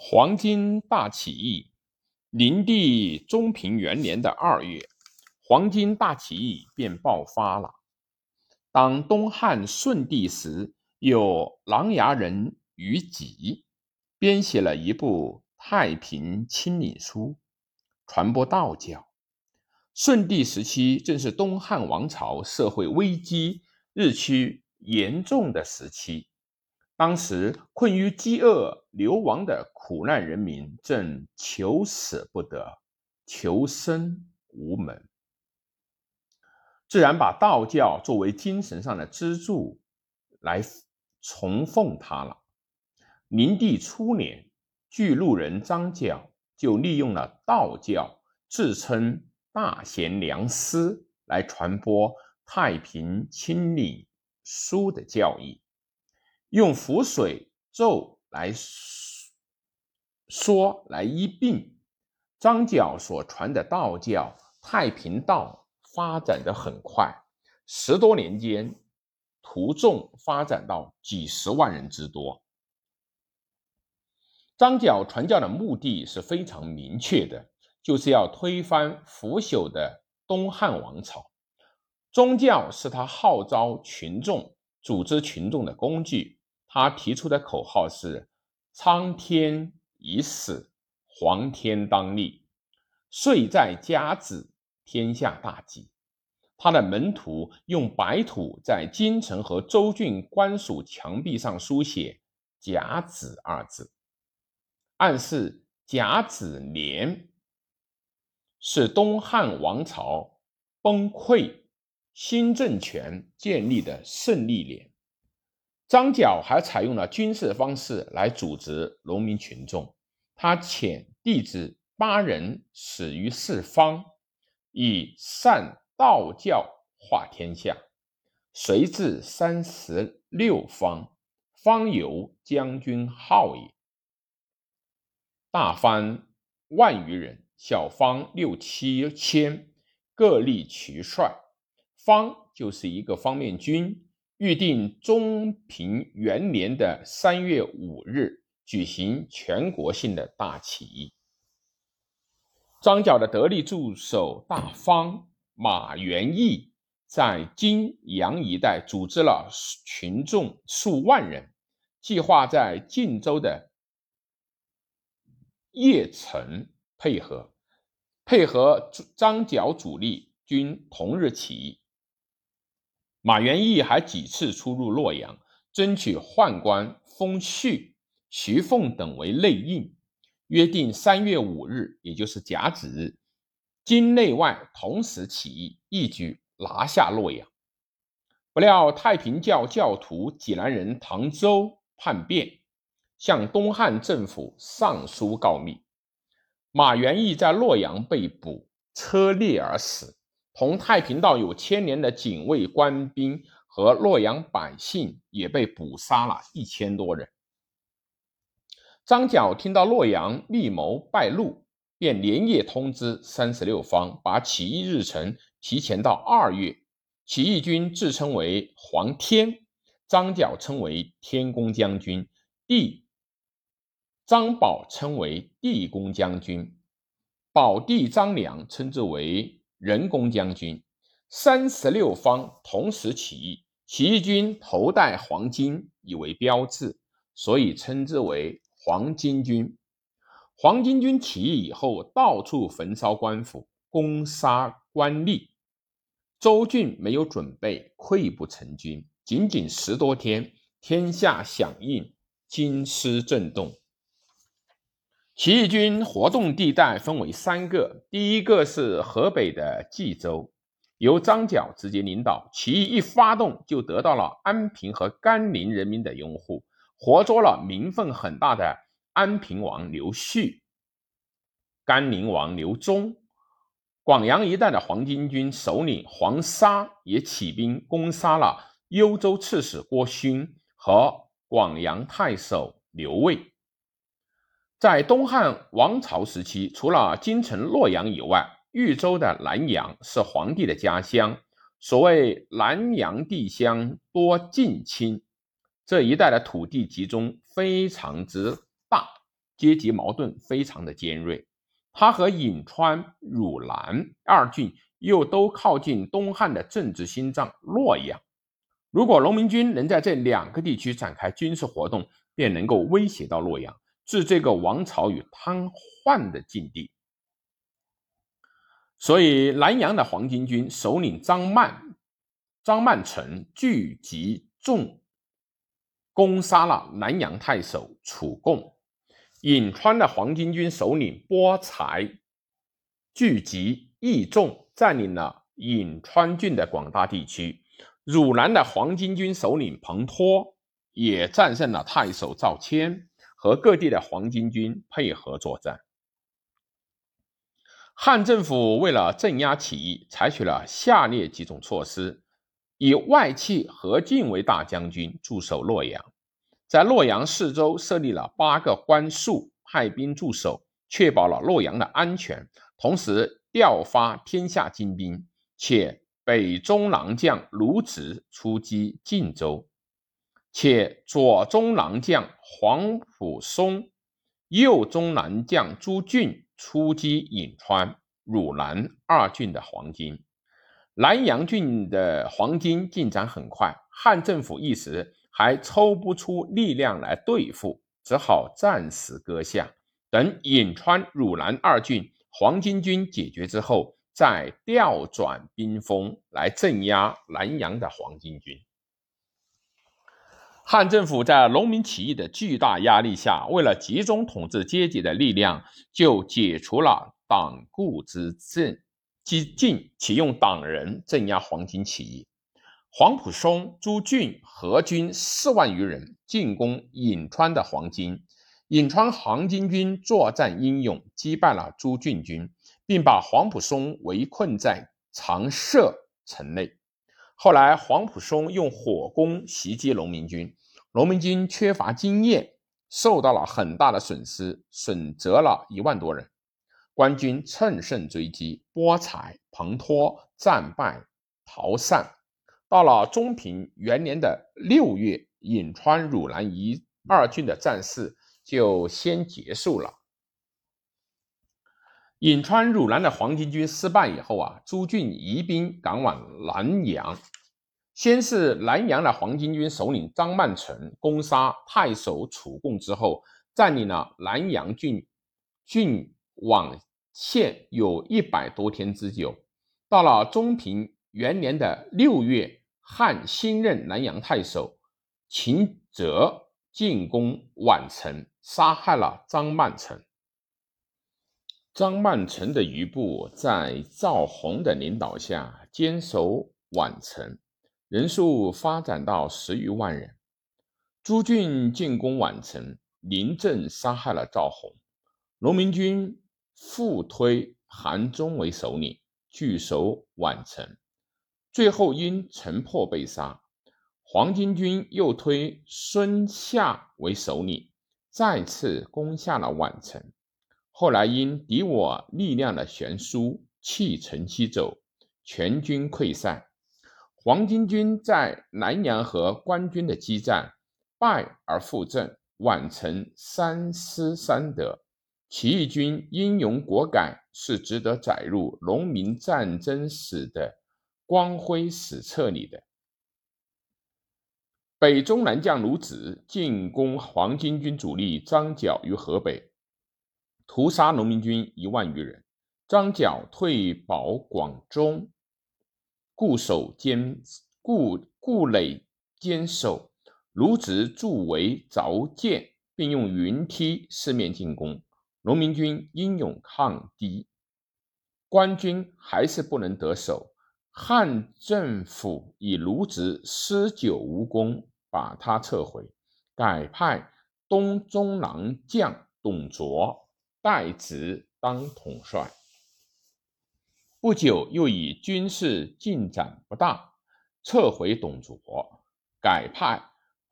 黄巾大起义，灵帝中平元年的二月，黄巾大起义便爆发了。当东汉顺帝时，有琅琊人于己编写了一部《太平清领书》，传播道教。顺帝时期正是东汉王朝社会危机日趋严重的时期。当时困于饥饿、流亡的苦难人民正求死不得，求生无门，自然把道教作为精神上的支柱来崇奉它了。明帝初年，巨鹿人张角就利用了道教，自称大贤良师，来传播太平清理书的教义。用符水咒来说来医病，张角所传的道教太平道发展的很快，十多年间，徒众发展到几十万人之多。张角传教的目的是非常明确的，就是要推翻腐朽的东汉王朝。宗教是他号召群众、组织群众的工具。他提出的口号是“苍天已死，黄天当立，岁在甲子，天下大吉”。他的门徒用白土在京城和州郡官署墙壁上书写“甲子”二字，暗示甲子年是东汉王朝崩溃、新政权建立的胜利年。张角还采用了军事方式来组织农民群众。他遣弟子八人死于四方，以善道教化天下。随至三十六方，方由将军号也。大方万余人，小方六七千，各立其帅。方就是一个方面军。预定中平元年的三月五日举行全国性的大起义。张角的得力助手大方马元义在金阳一带组织了群众数万人，计划在晋州的邺城配合，配合张角主力军同日起义。马元义还几次出入洛阳，争取宦官封胥、徐凤等为内应，约定三月五日，也就是甲子日，京内外同时起义，一举拿下洛阳。不料太平教教徒济南人唐周叛变，向东汉政府上书告密，马元义在洛阳被捕，车裂而死。同太平道有牵连的警卫官兵和洛阳百姓也被捕杀了一千多人。张角听到洛阳密谋败露，便连夜通知三十六方，把起义日程提前到二月。起义军自称为黄天，张角称为天公将军，地张宝称为地公将军，宝弟张良称之为。人工将军三十六方同时起义，起义军头戴黄金以为标志，所以称之为黄巾军。黄巾军起义以后，到处焚烧官府，攻杀官吏，州郡没有准备，溃不成军。仅仅十多天，天下响应，京师震动。起义军活动地带分为三个，第一个是河北的冀州，由张角直接领导。起义一发动，就得到了安平和甘宁人民的拥护，活捉了名分很大的安平王刘旭、甘宁王刘忠。广阳一带的黄巾军首领黄沙也起兵攻杀了幽州刺史郭勋和广阳太守刘卫。在东汉王朝时期，除了京城洛阳以外，豫州的南阳是皇帝的家乡。所谓南阳地乡多近亲，这一带的土地集中非常之大，阶级矛盾非常的尖锐。他和颍川、汝南二郡又都靠近东汉的政治心脏洛阳。如果农民军能在这两个地区展开军事活动，便能够威胁到洛阳，置这个王朝于瘫痪的境地。所以，南阳的黄巾军首领张曼、张曼成聚集众，攻杀了南阳太守楚贡；颍川的黄巾军首领波才聚集义众，占领了颍川郡的广大地区。汝南的黄巾军首领彭托也战胜了太守赵谦，和各地的黄巾军配合作战。汉政府为了镇压起义，采取了下列几种措施：以外戚何进为大将军，驻守洛阳，在洛阳四周设立了八个关戍，派兵驻守，确保了洛阳的安全。同时，调发天下精兵，且。北中郎将卢植出击晋州，且左中郎将黄甫松、右中郎将朱俊出击颍川、汝南二郡的黄巾。南阳郡的黄巾进展很快，汉政府一时还抽不出力量来对付，只好暂时搁下，等颍川、汝南二郡黄巾军解决之后。再调转兵锋来镇压南阳的黄巾军。汉政府在农民起义的巨大压力下，为了集中统治阶级的力量，就解除了党锢之政，激进启用党人镇压黄巾起义。黄埔松、朱俊合军四万余人进攻颍川的黄巾，颍川黄巾军作战英勇，击败了朱俊军。并把黄埔松围困在长社城内。后来，黄埔松用火攻袭击农民军，农民军缺乏经验，受到了很大的损失，损折了一万多人。官军乘胜追击，波才、彭托战败逃散。到了中平元年的六月，颍川、汝南一二郡的战事就先结束了。颍川、汝南的黄巾军失败以后啊，朱俊移兵赶往南阳。先是南阳的黄巾军首领张曼成攻杀太守楚贡之后，占领了南阳郡郡网县有一百多天之久。到了中平元年的六月，汉新任南阳太守秦泽进攻宛城，杀害了张曼成。张曼成的余部在赵弘的领导下坚守宛城，人数发展到十余万人。朱俊进攻宛城，临阵杀害了赵弘。农民军复推韩忠为首领，据守宛城，最后因城破被杀。黄巾军又推孙夏为首领，再次攻下了宛城。后来因敌我力量的悬殊，弃城西走，全军溃散。黄巾军在南阳和官军的激战，败而复振，宛城三失三得。起义军英勇果敢，是值得载入农民战争史的光辉史册里的。北中南将卢植进攻黄巾军主力张角于河北。屠杀农民军一万余人，张角退保广中，固守坚固固垒坚守。卢植筑围凿舰，并用云梯四面进攻。农民军英勇抗敌，官军还是不能得手。汉政府以卢植施酒无功，把他撤回，改派东中郎将董卓。代职当统帅，不久又以军事进展不大，撤回董卓，改派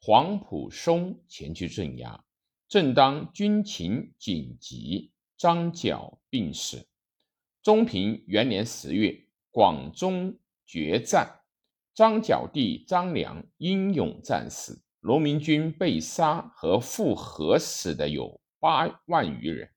黄埔松前去镇压。正当军情紧急，张角病死。中平元年十月，广中决战，张角弟张良英勇战死，农民军被杀和复合死的有。八万余人。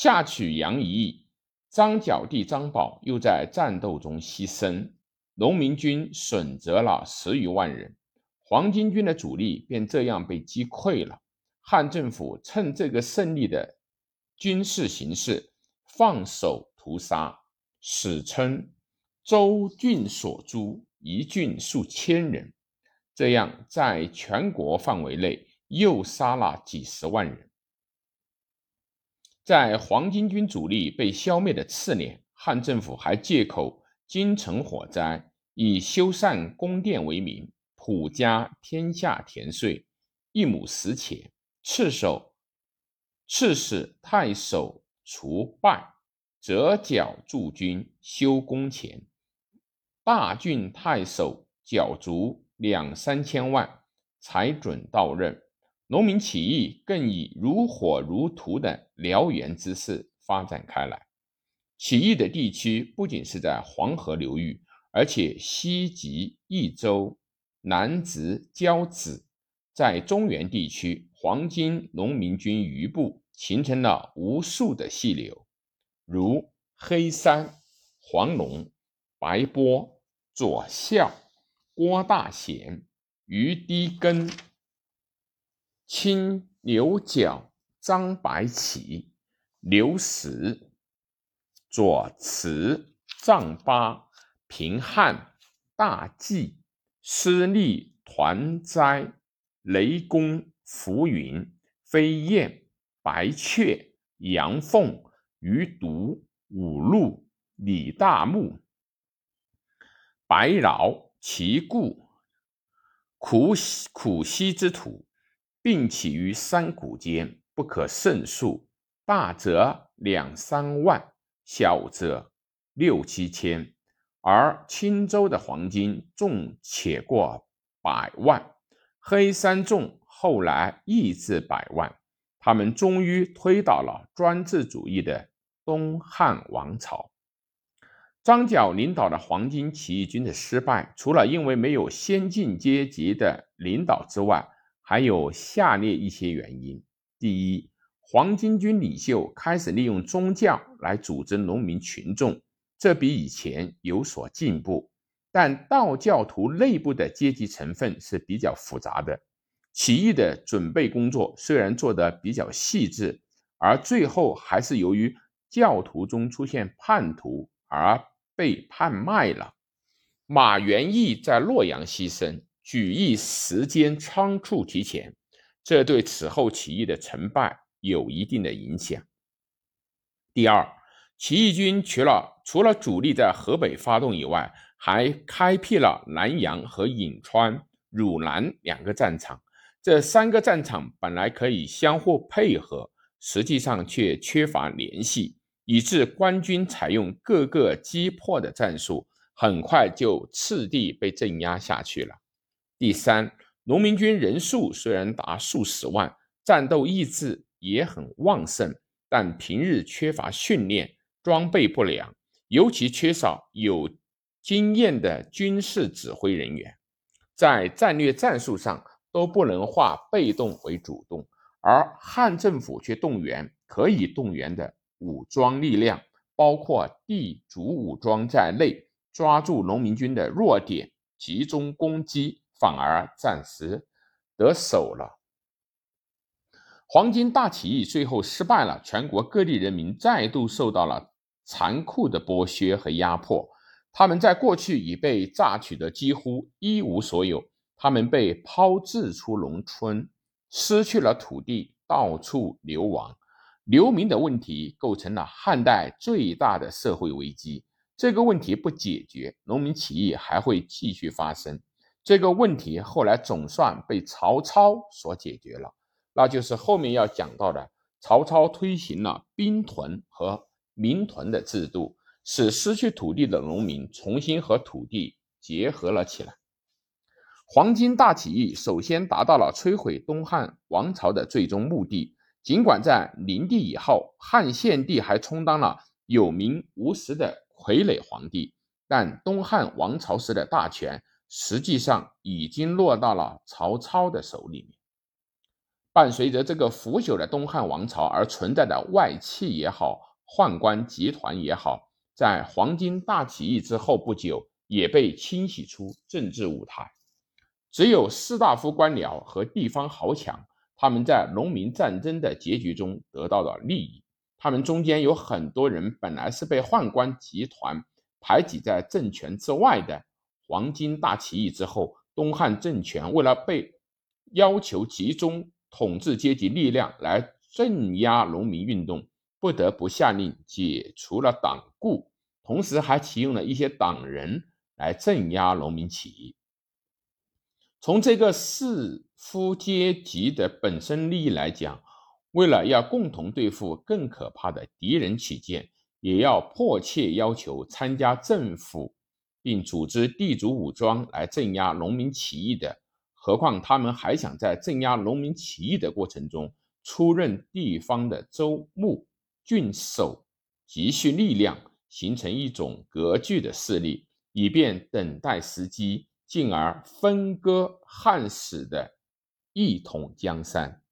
下取杨一役，张角弟张宝又在战斗中牺牲，农民军损折了十余万人，黄巾军的主力便这样被击溃了。汉政府趁这个胜利的军事形势，放手屠杀，史称“州郡所诛”，一郡数千人。这样，在全国范围内又杀了几十万人。在黄巾军主力被消灭的次年，汉政府还借口京城火灾，以修缮宫殿为名，普加天下田税，一亩十钱，敕守敕使太守除败，折缴驻军修宫钱，大郡太守缴足。两三千万才准到任，农民起义更以如火如荼的燎原之势发展开来。起义的地区不仅是在黄河流域，而且西及益州，南直交趾，在中原地区，黄巾农民军余部形成了无数的细流，如黑山、黄龙、白波、左校。郭大贤、于低根、青牛角、张白起、刘石、左慈、丈八、平汉、大济、施利、团灾、雷公、浮云、飞燕、白雀、杨凤、于独、五路、李大木、白饶。其故，苦苦兮之土，并起于山谷间，不可胜数。大则两三万，小则六七千。而青州的黄金重且过百万，黑山重后来亦至百万。他们终于推倒了专制主义的东汉王朝。张角领导的黄巾起义军的失败，除了因为没有先进阶级的领导之外，还有下列一些原因：第一，黄巾军领袖开始利用宗教来组织农民群众，这比以前有所进步。但道教徒内部的阶级成分是比较复杂的，起义的准备工作虽然做得比较细致，而最后还是由于教徒中出现叛徒而。被叛卖了，马元义在洛阳牺牲，举义时间仓促提前，这对此后起义的成败有一定的影响。第二，起义军除了除了主力在河北发动以外，还开辟了南阳和颍川、汝南两个战场，这三个战场本来可以相互配合，实际上却缺乏联系。以致官军采用各个击破的战术，很快就次第被镇压下去了。第三，农民军人数虽然达数十万，战斗意志也很旺盛，但平日缺乏训练，装备不良，尤其缺少有经验的军事指挥人员，在战略战术上都不能化被动为主动，而汉政府却动员可以动员的。武装力量，包括地主武装在内，抓住农民军的弱点，集中攻击，反而暂时得手了。黄巾大起义最后失败了，全国各地人民再度受到了残酷的剥削和压迫。他们在过去已被榨取的几乎一无所有，他们被抛掷出农村，失去了土地，到处流亡。流民的问题构成了汉代最大的社会危机。这个问题不解决，农民起义还会继续发生。这个问题后来总算被曹操所解决了，那就是后面要讲到的。曹操推行了兵屯和民屯的制度，使失去土地的农民重新和土地结合了起来。黄巾大起义首先达到了摧毁东汉王朝的最终目的。尽管在灵帝以后，汉献帝还充当了有名无实的傀儡皇帝，但东汉王朝时的大权实际上已经落到了曹操的手里面。伴随着这个腐朽的东汉王朝而存在的外戚也好，宦官集团也好，在黄巾大起义之后不久，也被清洗出政治舞台。只有士大夫官僚和地方豪强，他们在农民战争的结局中得到了利益。他们中间有很多人本来是被宦官集团排挤在政权之外的。黄巾大起义之后，东汉政权为了被要求集中统治阶级力量来镇压农民运动，不得不下令解除了党锢，同时还启用了一些党人来镇压农民起义。从这个士夫阶级的本身利益来讲，为了要共同对付更可怕的敌人起见，也要迫切要求参加政府并组织地主武装来镇压农民起义的。何况他们还想在镇压农民起义的过程中出任地方的州牧、郡守，积蓄力量，形成一种割据的势力，以便等待时机。进而分割汉室的一统江山。